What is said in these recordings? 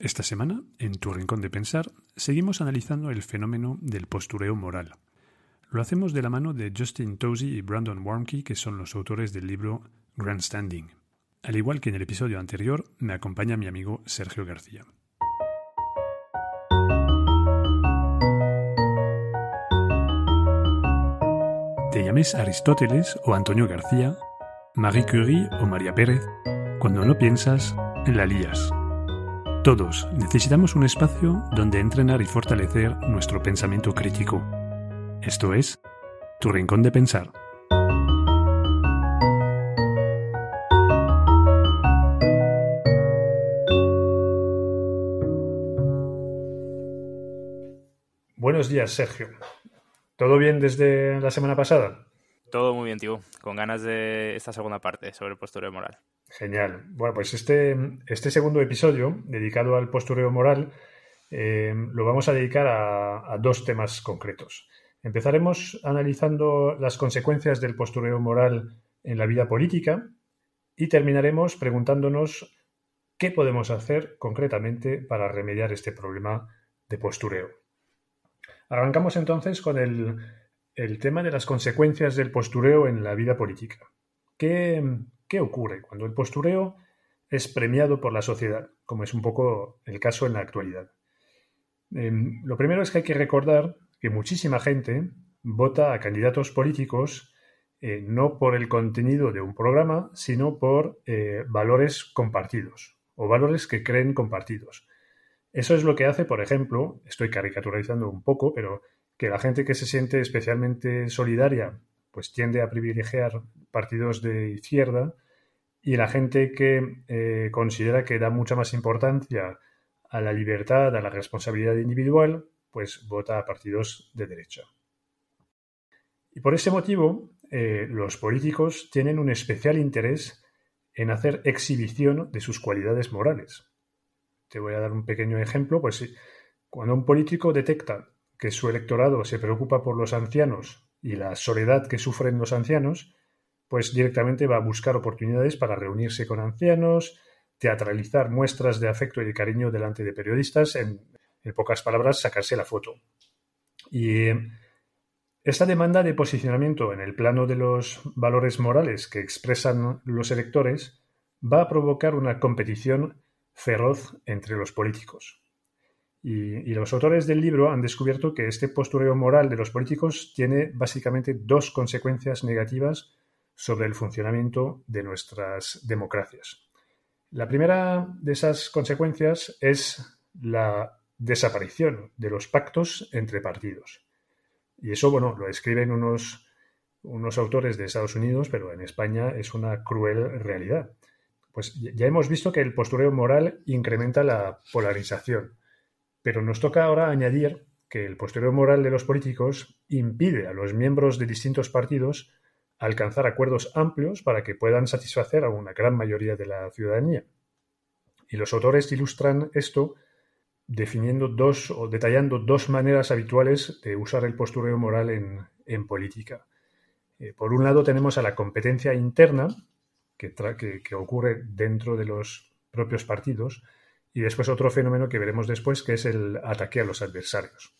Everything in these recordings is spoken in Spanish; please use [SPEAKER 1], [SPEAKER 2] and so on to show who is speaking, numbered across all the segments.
[SPEAKER 1] Esta semana, en Tu Rincón de Pensar, seguimos analizando el fenómeno del postureo moral. Lo hacemos de la mano de Justin Tozy y Brandon Warmke, que son los autores del libro Grandstanding. Al igual que en el episodio anterior, me acompaña mi amigo Sergio García. Te llames Aristóteles o Antonio García, Marie Curie o María Pérez, cuando no piensas, la lías. Todos necesitamos un espacio donde entrenar y fortalecer nuestro pensamiento crítico. Esto es, tu rincón de pensar. Buenos días, Sergio. ¿Todo bien desde la semana pasada?
[SPEAKER 2] Todo muy bien, tío. Con ganas de esta segunda parte sobre el postureo moral.
[SPEAKER 1] Genial. Bueno, pues este, este segundo episodio, dedicado al postureo moral, eh, lo vamos a dedicar a, dos temas concretos. Empezaremos analizando las consecuencias del postureo moral en la vida política y terminaremos preguntándonos qué podemos hacer concretamente para remediar este problema de postureo. Arrancamos entonces con el, el tema de las consecuencias del postureo en la vida política. ¿Qué, ¿Qué ocurre cuando el postureo es premiado por la sociedad, como es un poco el caso en la actualidad? Em, lo primero es que hay que recordar que muchísima gente vota a candidatos políticos eh, no por el contenido de un programa, sino por eh, valores compartidos o valores que creen compartidos. Eso es lo que hace, por ejemplo, estoy caricaturizando un poco, pero que la gente que se siente especialmente solidaria pues tiende a privilegiar partidos de izquierda y la gente que eh, considera que da mucha más importancia a la libertad, a la responsabilidad individual, pues vota a partidos de derecha. Y por ese motivo, eh, los políticos tienen un especial interés en hacer exhibición de sus cualidades morales. Te voy a dar un pequeño ejemplo, pues cuando un político detecta que su electorado se preocupa por los ancianos y la soledad que sufren los ancianos, pues directamente va a buscar oportunidades para reunirse con ancianos, teatralizar muestras de afecto y de cariño delante de periodistas, en, pocas palabras, sacarse la foto. Y esta demanda de posicionamiento en el plano de los valores morales que expresan los electores va a provocar una competición feroz entre los políticos. Y, los autores del libro han descubierto que este postureo moral de los políticos tiene básicamente dos consecuencias negativas sobre el funcionamiento de nuestras democracias. La primera de esas consecuencias es la desaparición de los pactos entre partidos. Y eso, bueno, lo escriben unos, unos autores de Estados Unidos, pero en España es una cruel realidad. Pues ya hemos visto que el postureo moral incrementa la polarización pero nos toca ahora añadir que el posterior moral de los políticos impide a los miembros de distintos partidos alcanzar acuerdos amplios para que puedan satisfacer a una gran mayoría de la ciudadanía. Y los autores ilustran esto definiendo dos o detallando dos maneras habituales de usar el postureo moral en, política. Eh, por un lado tenemos a la competencia interna, que, que ocurre dentro de los propios partidos, y después otro fenómeno que veremos después, que es el ataque a los adversarios.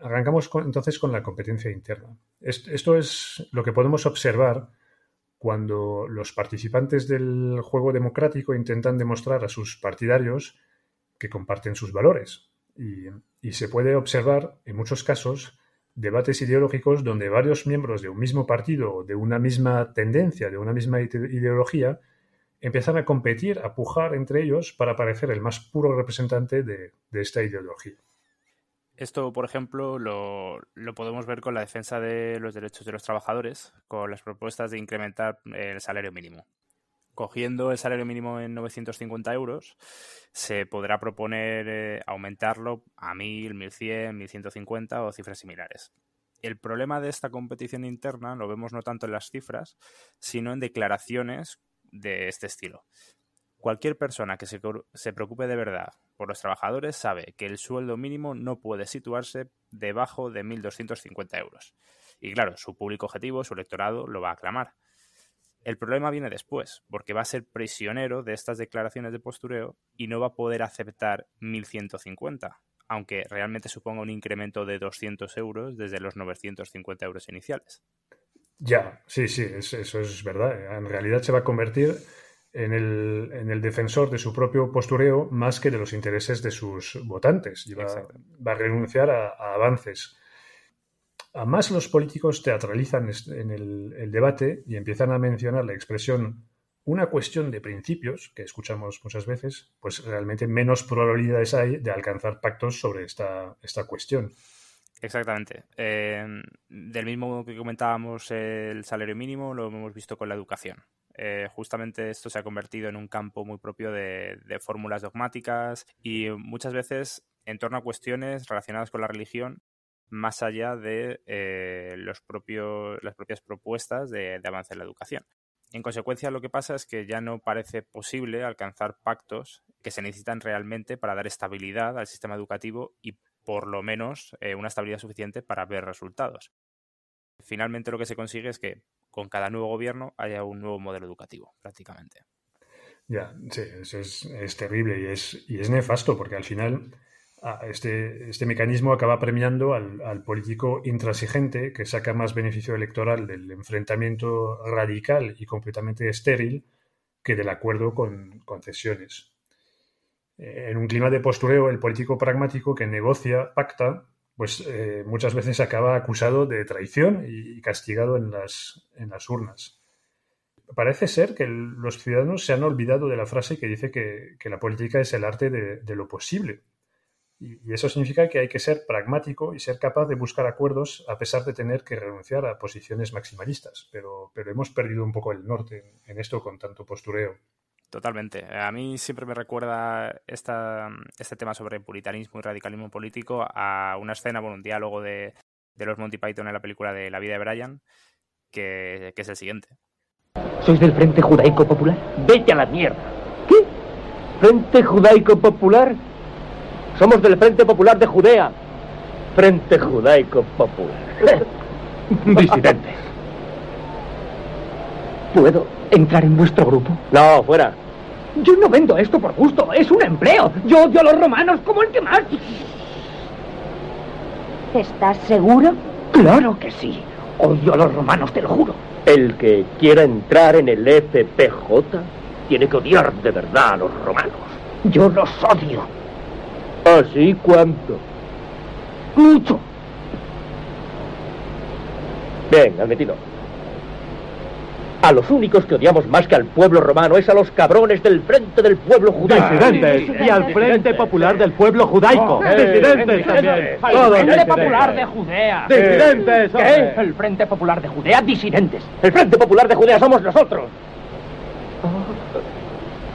[SPEAKER 1] Arrancamos entonces con la competencia interna. Esto es lo que podemos observar cuando los participantes del juego democrático intentan demostrar a sus partidarios que comparten sus valores. Y, se puede observar, en muchos casos, debates ideológicos donde varios miembros de un mismo partido, de una misma tendencia, de una misma ideología, empiezan a competir, a pujar entre ellos para parecer el más puro representante de, esta ideología.
[SPEAKER 2] Esto, por ejemplo, lo, podemos ver con la defensa de los derechos de los trabajadores, con las propuestas de incrementar el salario mínimo. Cogiendo el salario mínimo en 950 euros, se podrá proponer eh, aumentarlo a 1000, 1100, 1150 o cifras similares. El problema de esta competición interna lo vemos no tanto en las cifras, sino en declaraciones de este estilo. Cualquier persona que se, preocupe de verdad por los trabajadores sabe que el sueldo mínimo no puede situarse debajo de 1.250 euros. Y claro, su público objetivo, su electorado, lo va a aclamar. El problema viene después, porque va a ser prisionero de estas declaraciones de postureo y no va a poder aceptar 1.150, aunque realmente suponga un incremento de 200 euros desde los 950 euros iniciales.
[SPEAKER 1] Ya, sí, sí, eso es verdad. En realidad se va a convertir en el, defensor de su propio postureo más que de los intereses de sus votantes. Y va, a renunciar a, avances. A más los políticos teatralizan en el, debate y empiezan a mencionar la expresión una cuestión de principios, que escuchamos muchas veces, pues realmente menos probabilidades hay de alcanzar pactos sobre esta, esta cuestión.
[SPEAKER 2] Exactamente. Eh, del mismo modo que comentábamos el salario mínimo, lo hemos visto con la educación. Eh, justamente esto se ha convertido en un campo muy propio de, fórmulas dogmáticas y muchas veces en torno a cuestiones relacionadas con la religión más allá de eh, los propios, las propias propuestas de, avance en la educación. En consecuencia, lo que pasa es que ya no parece posible alcanzar pactos que se necesitan realmente para dar estabilidad al sistema educativo y por lo menos eh, una estabilidad suficiente para ver resultados. Finalmente lo que se consigue es que con cada nuevo gobierno haya un nuevo modelo educativo, prácticamente.
[SPEAKER 1] Ya, sí, eso es, terrible y es, y es nefasto porque al final este, este mecanismo acaba premiando al, político intransigente que saca más beneficio electoral del enfrentamiento radical y completamente estéril que del acuerdo con concesiones. Eh, en un clima de postureo, el político pragmático que negocia, pacta, pues eh, muchas veces acaba acusado de traición y castigado en las, en las urnas. Parece ser que los ciudadanos se han olvidado de la frase que dice que, la política es el arte de, lo posible. Y, eso significa que hay que ser pragmático y ser capaz de buscar acuerdos a pesar de tener que renunciar a posiciones maximalistas. Pero, pero hemos perdido un poco el norte en esto con tanto postureo.
[SPEAKER 2] Totalmente. A mí siempre me recuerda esta, este tema sobre puritanismo y radicalismo político a una escena, bueno, un diálogo de, los Monty Python en la película de La vida de Brian, que, es el siguiente.
[SPEAKER 3] ¿Sois del Frente Judaico Popular? Vete a la mierda. ¿Qué? ¿Frente Judaico Popular? Somos del Frente Popular de Judea. Frente Judaico Popular. Disidentes. ¿Puedo entrar en vuestro grupo? No, fuera. Yo no vendo esto por gusto, es un empleo. Yo odio a los romanos como el que más.
[SPEAKER 4] ¿Estás seguro?
[SPEAKER 3] Claro que sí. Odio a los romanos, te lo juro. El que quiera entrar en el FPJ tiene que odiar de verdad a los romanos. Yo los odio. ¿Así cuánto? Mucho. Bien, admitido. A los únicos que odiamos más que al pueblo romano es a los cabrones del Frente del Pueblo Judaico.
[SPEAKER 5] Disidentes. Y al Frente Popular del Pueblo Judaico. Disidentes también.
[SPEAKER 3] El Frente Popular de Judea.
[SPEAKER 5] Disidentes.
[SPEAKER 3] ¿Qué? El Frente Popular de Judea, disidentes. El Frente Popular de Judea somos nosotros.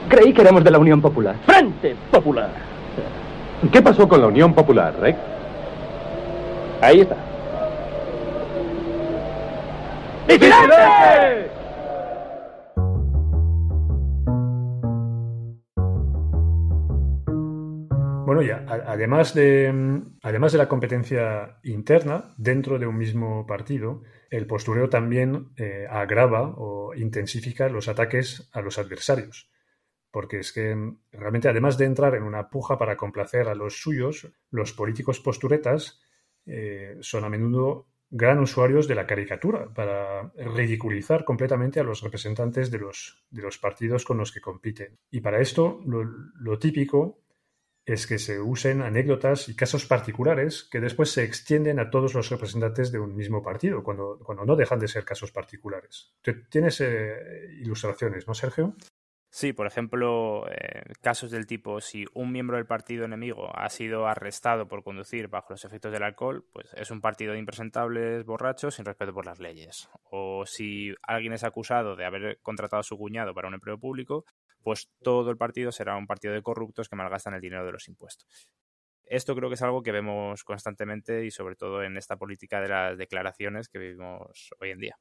[SPEAKER 3] Creí que éramos de la Unión Popular. Frente Popular.
[SPEAKER 5] ¿Qué pasó con la Unión Popular, Rex?
[SPEAKER 3] Ahí está. ¡Disidentes!
[SPEAKER 1] Además de, además de la competencia interna dentro de un mismo partido, el postureo también eh, agrava o intensifica los ataques a los adversarios. Porque es que realmente, además de entrar en una puja para complacer a los suyos, los políticos posturetas eh, son a menudo gran usuarios de la caricatura para ridiculizar completamente a los representantes de los, de los partidos con los que compiten. Y para esto, lo típico es que se usen anécdotas y casos particulares que después se extienden a todos los representantes de un mismo partido, cuando, cuando no dejan de ser casos particulares. Tienes eh, ilustraciones, ¿no, Sergio?
[SPEAKER 2] Sí, por ejemplo, eh, casos del tipo, si un miembro del partido enemigo ha sido arrestado por conducir bajo los efectos del alcohol, pues es un partido de impresentables borrachos sin respeto por las leyes. O si alguien es acusado de haber contratado a su cuñado para un empleo público, pues todo el partido será un partido de corruptos que malgastan el dinero de los impuestos. Esto creo que es algo que vemos constantemente y sobre todo en esta política de las declaraciones que vivimos hoy en día.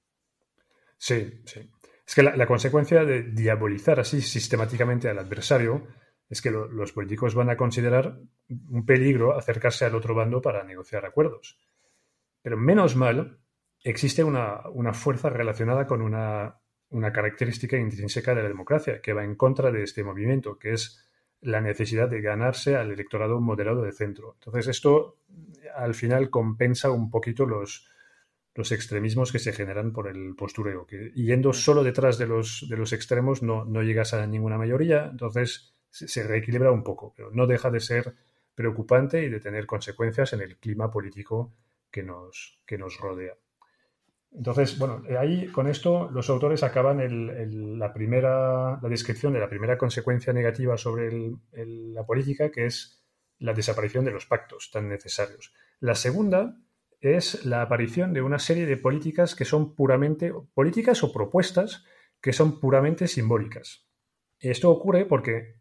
[SPEAKER 1] Sí, sí. Es que la, consecuencia de diabolizar así sistemáticamente al adversario es que los políticos van a considerar un peligro acercarse al otro bando para negociar acuerdos. Pero menos mal, existe una, una fuerza relacionada con una una característica intrínseca de la democracia, que va en contra de este movimiento, que es la necesidad de ganarse al electorado moderado de centro. Entonces, esto al final compensa un poquito los, los extremismos que se generan por el postureo, que yendo solo detrás de los, de los extremos no, no llegas a ninguna mayoría, entonces se, reequilibra un poco, pero no deja de ser preocupante y de tener consecuencias en el clima político que nos, que nos rodea. Entonces, bueno, ahí con esto los autores acaban la primera, la descripción de la primera consecuencia negativa sobre la política, que es la desaparición de los pactos tan necesarios. La segunda es la aparición de una serie de políticas que son puramente políticas o propuestas que son puramente simbólicas. Esto ocurre porque,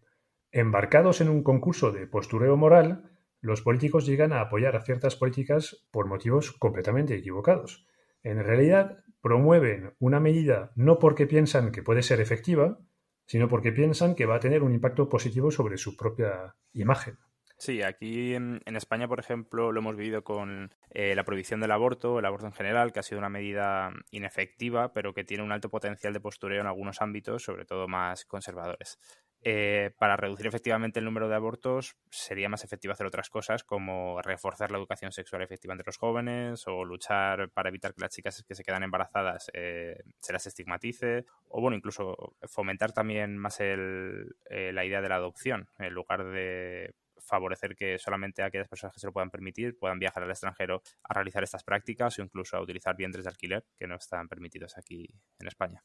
[SPEAKER 1] embarcados en un concurso de postureo moral, los políticos llegan a apoyar a ciertas políticas por motivos completamente equivocados en realidad promueven una medida no porque piensan que puede ser efectiva, sino porque piensan que va a tener un impacto positivo sobre su propia imagen.
[SPEAKER 2] Sí, aquí en, España, por ejemplo, lo hemos vivido con eh, la prohibición del aborto, el aborto en general, que ha sido una medida inefectiva, pero que tiene un alto potencial de postureo en algunos ámbitos, sobre todo más conservadores. Eh, para reducir efectivamente el número de abortos sería más efectivo hacer otras cosas como reforzar la educación sexual efectiva entre los jóvenes o luchar para evitar que las chicas que se quedan embarazadas eh, se las estigmatice o bueno incluso fomentar también más el, eh, la idea de la adopción en lugar de favorecer que solamente aquellas personas que se lo puedan permitir puedan viajar al extranjero a realizar estas prácticas o incluso a utilizar vientres de alquiler que no están permitidos aquí en España.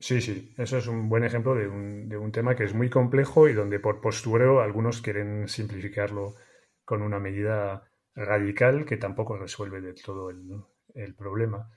[SPEAKER 1] Sí, sí, eso es un buen ejemplo de un, de un tema que es muy complejo y donde por postureo algunos quieren simplificarlo con una medida radical que tampoco resuelve del todo el, el problema.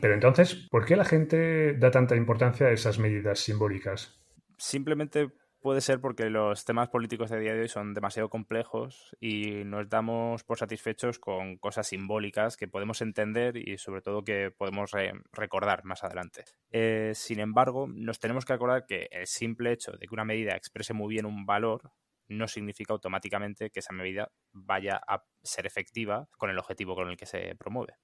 [SPEAKER 1] Pero entonces, ¿por qué la gente da tanta importancia a esas medidas simbólicas?
[SPEAKER 2] Simplemente puede ser porque los temas políticos de día de hoy son demasiado complejos y nos damos por satisfechos con cosas simbólicas que podemos entender y sobre todo que podemos recordar más adelante. Eh, sin embargo, nos tenemos que acordar que el simple hecho de que una medida exprese muy bien un valor no significa automáticamente que esa medida vaya a ser efectiva con el objetivo con el que se promueve.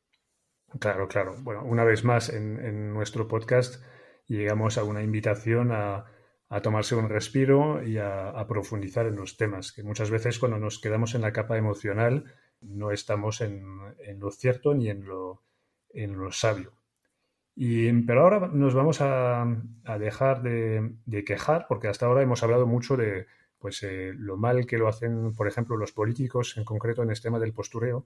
[SPEAKER 1] Claro, claro. Bueno, una vez más en nuestro podcast llegamos a una invitación a a tomarse un respiro y a, profundizar en los temas, que muchas veces cuando nos quedamos en la capa emocional no estamos en, lo cierto ni en lo, en lo sabio. Y, pero ahora nos vamos a, dejar de, quejar, porque hasta ahora hemos hablado mucho de pues, eh, lo mal que lo hacen, por ejemplo, los políticos, en concreto en este tema del postureo,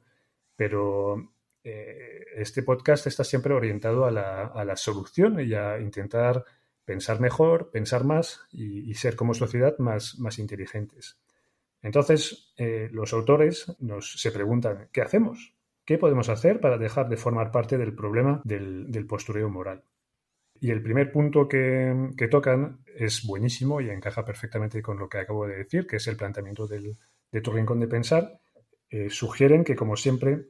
[SPEAKER 1] pero eh, este podcast está siempre orientado a la, a la solución y a intentar pensar mejor, pensar más y, ser como sociedad más, más inteligentes. Entonces, eh, los autores nos, se preguntan, ¿qué hacemos? ¿Qué podemos hacer para dejar de formar parte del problema del, postureo moral? Y el primer punto que, tocan es buenísimo y encaja perfectamente con lo que acabo de decir, que es el planteamiento del, de tu rincón de pensar. Eh, sugieren que, como siempre,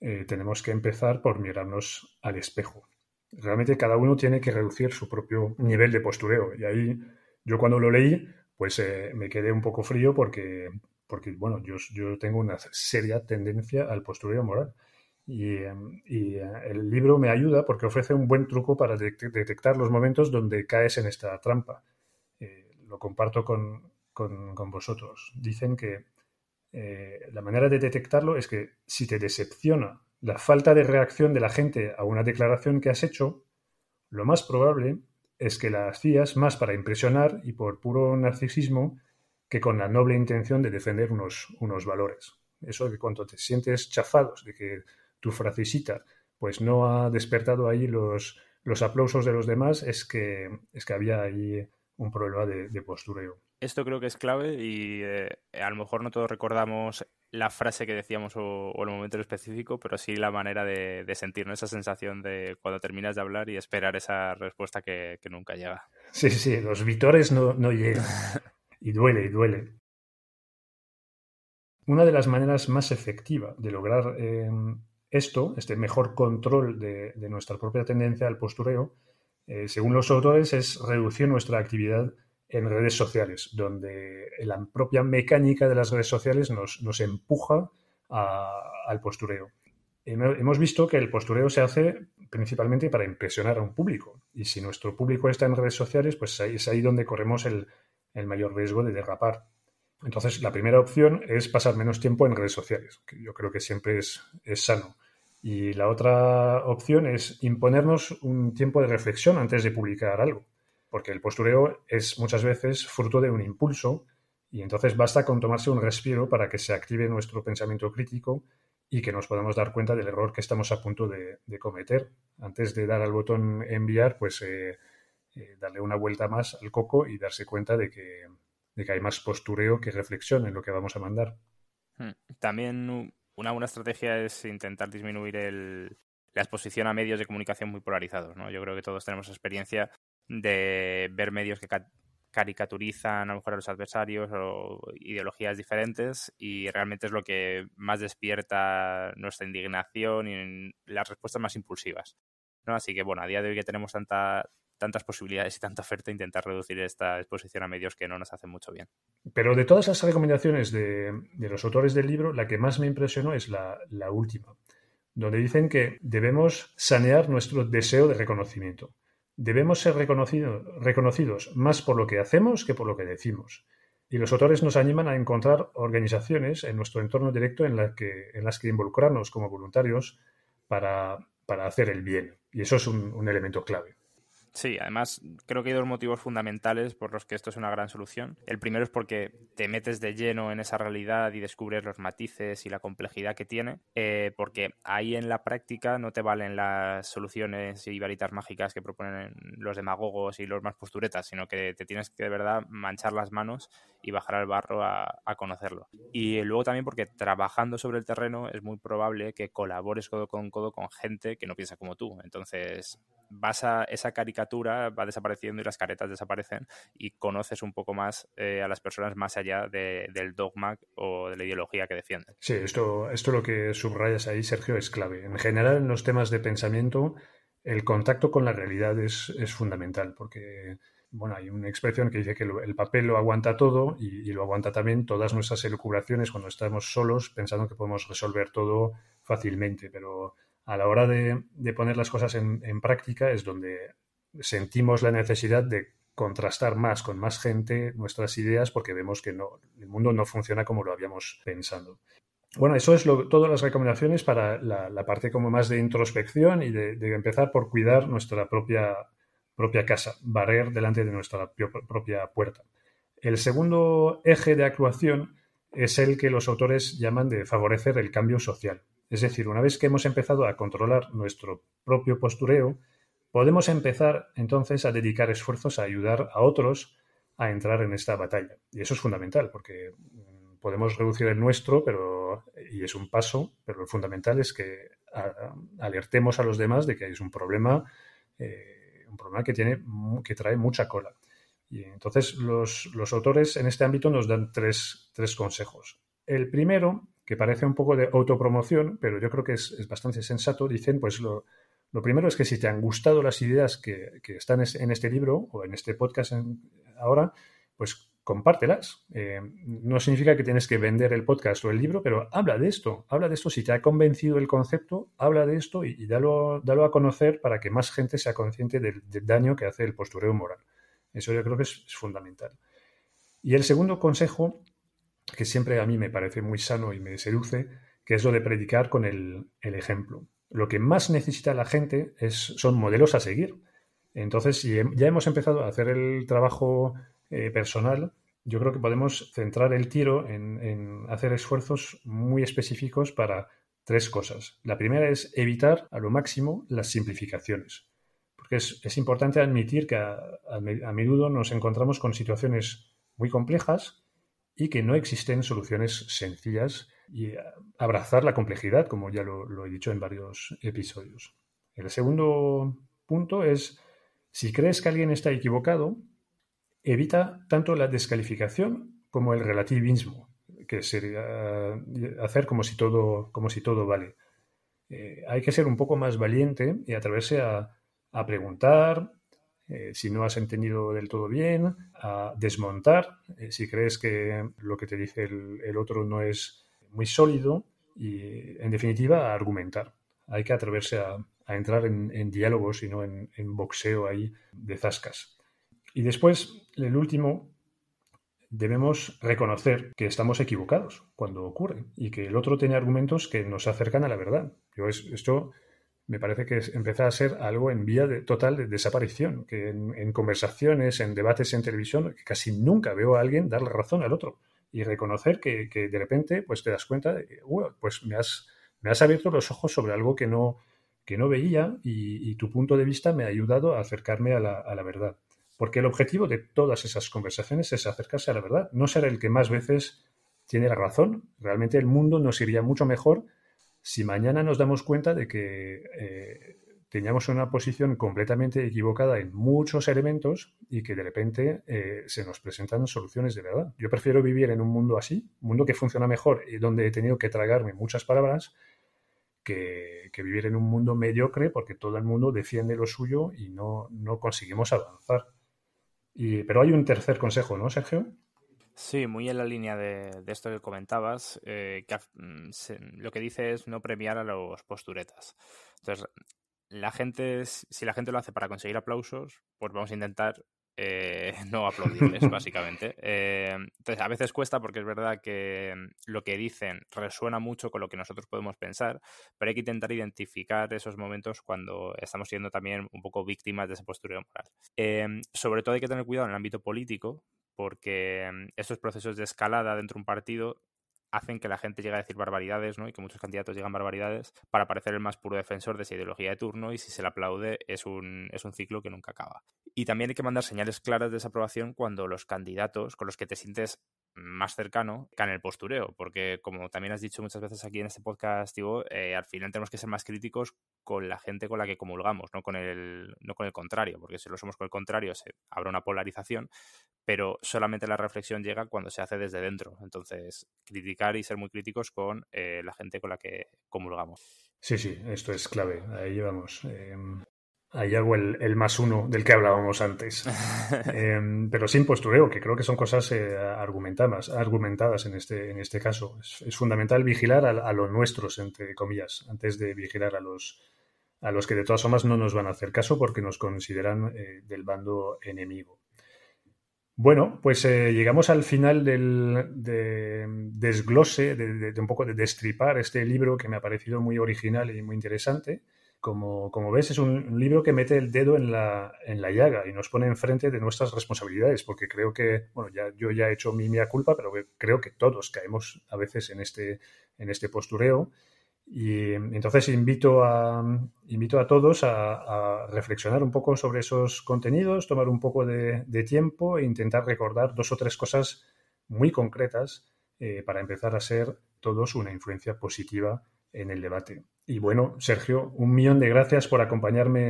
[SPEAKER 1] eh, tenemos que empezar por mirarnos al espejo realmente cada uno tiene que reducir su propio nivel de postureo. Y ahí yo cuando lo leí, pues eh, me quedé un poco frío porque, porque bueno, yo, yo tengo una seria tendencia al postureo moral. Y, y, eh, el libro me ayuda porque ofrece un buen truco para detectar los momentos donde caes en esta trampa. Eh, lo comparto con, con, con, vosotros. Dicen que la manera de detectarlo es que si te decepciona la falta de reacción de la gente a una declaración que has hecho, lo más probable es que la hacías más para impresionar y por puro narcisismo que con la noble intención de defender unos, unos valores. Eso de cuando te sientes chafados de que tu frasecita pues no ha despertado ahí los, los aplausos de los demás, es que, es que había ahí un problema de, de postureo.
[SPEAKER 2] Esto creo que es clave y eh, a lo mejor no todos recordamos la frase que decíamos o, el momento específico, pero sí la manera de, de sentirnos esa sensación de cuando terminas de hablar y esperar esa respuesta que, nunca llega.
[SPEAKER 1] Sí, sí, los vitores no, llegan. y duele, y duele. Una de las maneras más efectivas de lograr em, esto, este mejor control de, nuestra propia tendencia al postureo, eh, según los autores, es reducir nuestra actividad en redes sociales, donde la propia mecánica de las redes sociales nos, empuja al postureo. hemos visto que el postureo se hace principalmente para impresionar a un público. Y si nuestro público está en redes sociales, pues es ahí donde corremos el, mayor riesgo de derrapar. Entonces, la primera opción es pasar menos tiempo en redes sociales, que yo creo que siempre es, es sano. Y la otra opción es imponernos un tiempo de reflexión antes de publicar algo, porque el postureo es muchas veces fruto de un impulso y entonces basta con tomarse un respiro para que se active nuestro pensamiento crítico y que nos podamos dar cuenta del error que estamos a punto de, cometer. Antes de dar al botón enviar, pues eh, eh, darle una vuelta más al coco y darse cuenta de que, hay más postureo que reflexión en lo que vamos a mandar.
[SPEAKER 2] Hmm. También una buena estrategia es intentar disminuir la exposición a medios de comunicación muy polarizados. Yo creo que todos tenemos experiencia de ver medios que caricaturizan a lo mejor a los adversarios o ideologías diferentes y realmente es lo que más despierta nuestra indignación y las respuestas más impulsivas. ¿no? Así que bueno, a día de hoy que tenemos tanta, tantas posibilidades y tanta oferta, intentar reducir esta exposición a medios que no nos hacen mucho bien.
[SPEAKER 1] Pero de todas las recomendaciones de, los autores del libro, la que más me impresionó es la, la última, donde dicen que debemos sanear nuestro deseo de reconocimiento. Debemos ser reconocidos más por lo que hacemos que por lo que decimos. Y los autores nos animan a encontrar organizaciones en nuestro entorno directo en, que, en las que involucrarnos como voluntarios para, hacer el bien. Y eso es un elemento clave.
[SPEAKER 2] Sí, además creo que hay dos motivos fundamentales por los que esto es una gran solución. El primero es porque te metes de lleno en esa realidad y descubres los matices y la complejidad que tiene, eh, porque ahí en la práctica no te valen las soluciones y varitas mágicas que proponen los demagogos y los más posturetas, sino que te tienes que de verdad manchar las manos y bajar al barro a, a conocerlo. Y luego también porque trabajando sobre el terreno es muy probable que colabores codo con codo con gente que no piensa como tú. Entonces vas a esa caricatura, va desapareciendo y las caretas desaparecen y conoces un poco más eh, a las personas más allá del dogma o de la ideología que defienden.
[SPEAKER 1] Sí, esto, esto lo que subrayas ahí, Sergio, es clave. En general, en los temas de pensamiento, el contacto con la realidad es, fundamental porque bueno, hay una expresión que dice que el papel lo aguanta todo y, lo aguanta también todas nuestras elucubraciones cuando estamos solos pensando que podemos resolver todo fácilmente, pero a la hora de, poner las cosas en, práctica es donde sentimos la necesidad de contrastar más con más gente nuestras ideas porque vemos que no, el mundo no funciona como lo habíamos pensado. Bueno, eso es todas las recomendaciones para la, parte como más de introspección y de, empezar por cuidar nuestra propia, propia casa, barrer delante de nuestra propia puerta. El segundo eje de actuación es el que los autores llaman de favorecer el cambio social. Es decir, una vez que hemos empezado a controlar nuestro propio postureo, podemos empezar entonces a dedicar esfuerzos a ayudar a otros a entrar en esta batalla. Y eso es fundamental, porque mm, podemos reducir el nuestro, pero, y es un paso, pero lo fundamental es que alertemos a los demás de que es un problema, eh, un problema que, tiene, que trae mucha cola. Y entonces los, autores en este ámbito nos dan tres, tres consejos. El primero que parece un poco de autopromoción, pero yo creo que es, bastante sensato, dicen, pues lo, primero es que si te han gustado las ideas que, están en este libro o en este podcast ahora, pues compártelas. Eh, no significa que tienes que vender el podcast o el libro, pero habla de esto, habla de esto. Si te ha convencido el concepto, habla de esto y, dalo, a conocer para que más gente sea consciente del, daño que hace el postureo moral. Eso yo creo que es fundamental. Y el segundo consejo que siempre a mí me parece muy sano y me seduce, que es lo de predicar con el, ejemplo. Lo que más necesita la gente es, son modelos a seguir. Entonces, si ya hemos empezado a hacer el trabajo eh, personal, yo creo que podemos centrar el tiro en, hacer esfuerzos muy específicos para tres cosas. La primera es evitar a lo máximo las simplificaciones, porque es, importante admitir que a menudo nos encontramos con situaciones muy complejas y que no existen soluciones sencillas y abrazar la complejidad, como ya lo, he dicho en varios episodios. El segundo punto es, si crees que alguien está equivocado, evita tanto la descalificación como el relativismo, que sería hacer como si todo, como si todo vale. Eh, hay que ser un poco más valiente y atreverse a, preguntar, eh, si no has entendido del todo bien, a desmontar, eh, si crees que lo que te dice el, otro no es muy sólido y, en definitiva, a argumentar. Hay que atreverse a, entrar en, diálogos y no en, boxeo ahí de zascas. Y después, el último, debemos reconocer que estamos equivocados cuando ocurre y que el otro tiene argumentos que nos acercan a la verdad. Yo esto me parece que empieza a ser algo en vía de, total de desaparición, que en, conversaciones, en debates en televisión, casi nunca veo a alguien darle razón al otro y reconocer que, de repente pues te das cuenta de que, pues me has, me has abierto los ojos sobre algo que no, que no veía y, tu punto de vista me ha ayudado a acercarme a la, a la verdad. Porque el objetivo de todas esas conversaciones es acercarse a la verdad, no ser el que más veces tiene la razón. Realmente el mundo nos iría mucho mejor si mañana nos damos cuenta de que eh, teníamos una posición completamente equivocada en muchos elementos y que de repente eh, se nos presentan soluciones de verdad. Yo prefiero vivir en un mundo así, un mundo que funciona mejor y donde he tenido que tragarme muchas palabras, que, vivir en un mundo mediocre porque todo el mundo defiende lo suyo y no, no conseguimos avanzar. Y, pero hay un tercer consejo, ¿no, Sergio?
[SPEAKER 2] Sí, muy en la línea de, esto que comentabas, eh, que mm, lo que dice es no premiar a los posturetas. Entonces, la gente, si la gente lo hace para conseguir aplausos, pues vamos a intentar eh, no aplaudirles, básicamente. Eh, entonces, a veces cuesta porque es verdad que lo que dicen resuena mucho con lo que nosotros podemos pensar, pero hay que intentar identificar esos momentos cuando estamos siendo también un poco víctimas de ese postureo moral. sobre todo hay que tener cuidado en el ámbito político, porque mm, estos procesos de escalada dentro de un partido hacen que la gente llegue a decir barbaridades, ¿no? Y que muchos candidatos digan barbaridades para parecer el más puro defensor de esa ideología de turno y si se le aplaude es un, es un ciclo que nunca acaba. Y también hay que mandar señales claras de desaprobación cuando los candidatos con los que te sientes más cercano caen el postureo, porque como también has dicho muchas veces aquí en este podcast, eh, al final tenemos que ser más críticos con la gente con la que comulgamos, no con el, no con el contrario, porque si lo somos con el contrario se habrá una polarización, pero solamente la reflexión llega cuando se hace desde dentro. Entonces, criticar y ser muy críticos con eh, la gente con la que comulgamos.
[SPEAKER 1] Sí, sí, esto es clave. Ahí llevamos. Em, Ahí hago el, más uno del que hablábamos antes. Em, pero sin postureo, que creo que son cosas eh, argumentadas, argumentadas en este, en este caso. Es, fundamental vigilar a, los nuestros, entre comillas, antes de vigilar a los, a los que de todas formas no nos van a hacer caso porque nos consideran eh, del bando enemigo. Bueno, pues eh, llegamos al final del desglose, de, de, un poco de destripar este libro que me ha parecido muy original y muy interesante como, como ves, es un, libro que mete el dedo en la, en la llaga y nos pone enfrente de nuestras responsabilidades, porque creo que, bueno, ya, yo ya he hecho mi mía culpa, pero creo que todos caemos a veces en este, en este postureo. Y entonces invito a, invito a todos a, reflexionar un poco sobre esos contenidos, tomar un poco de, tiempo e intentar recordar dos o tres cosas muy concretas eh, para empezar a ser todos una influencia positiva en el debate. Y bueno, Sergio, un millón de gracias por acompañarme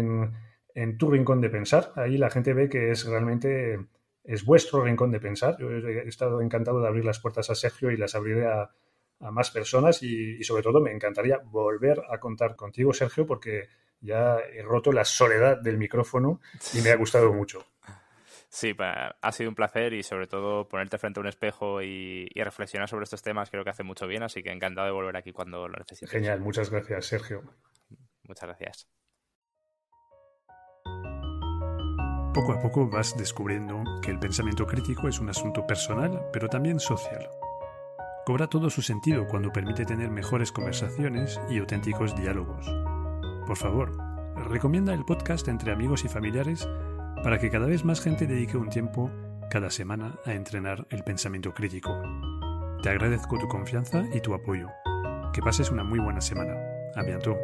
[SPEAKER 1] en, tu rincón de pensar. Ahí la gente ve que es realmente es vuestro rincón de pensar. Yo he estado encantado de abrir las puertas a Sergio y las abriré a, más personas y, sobre todo me encantaría volver a contar contigo, Sergio, porque ya he roto la soledad del micrófono y me ha gustado mucho.
[SPEAKER 2] Sí, ha sido un placer y sobre todo ponerte frente a un espejo y, reflexionar sobre estos temas creo que hace mucho bien, así que encantado de volver aquí cuando lo necesites.
[SPEAKER 1] Genial, muchas gracias Sergio.
[SPEAKER 2] Muchas gracias.
[SPEAKER 1] Poco a poco vas descubriendo que el pensamiento crítico es un asunto personal, pero también social. Cobra todo su sentido cuando permite tener mejores conversaciones y auténticos diálogos. Por favor, recomienda el podcast entre amigos y familiares para que cada vez más gente dedique un tiempo cada semana a entrenar el pensamiento crítico. Te agradezco tu confianza y tu apoyo. Que pases una muy buena semana. A bientôt.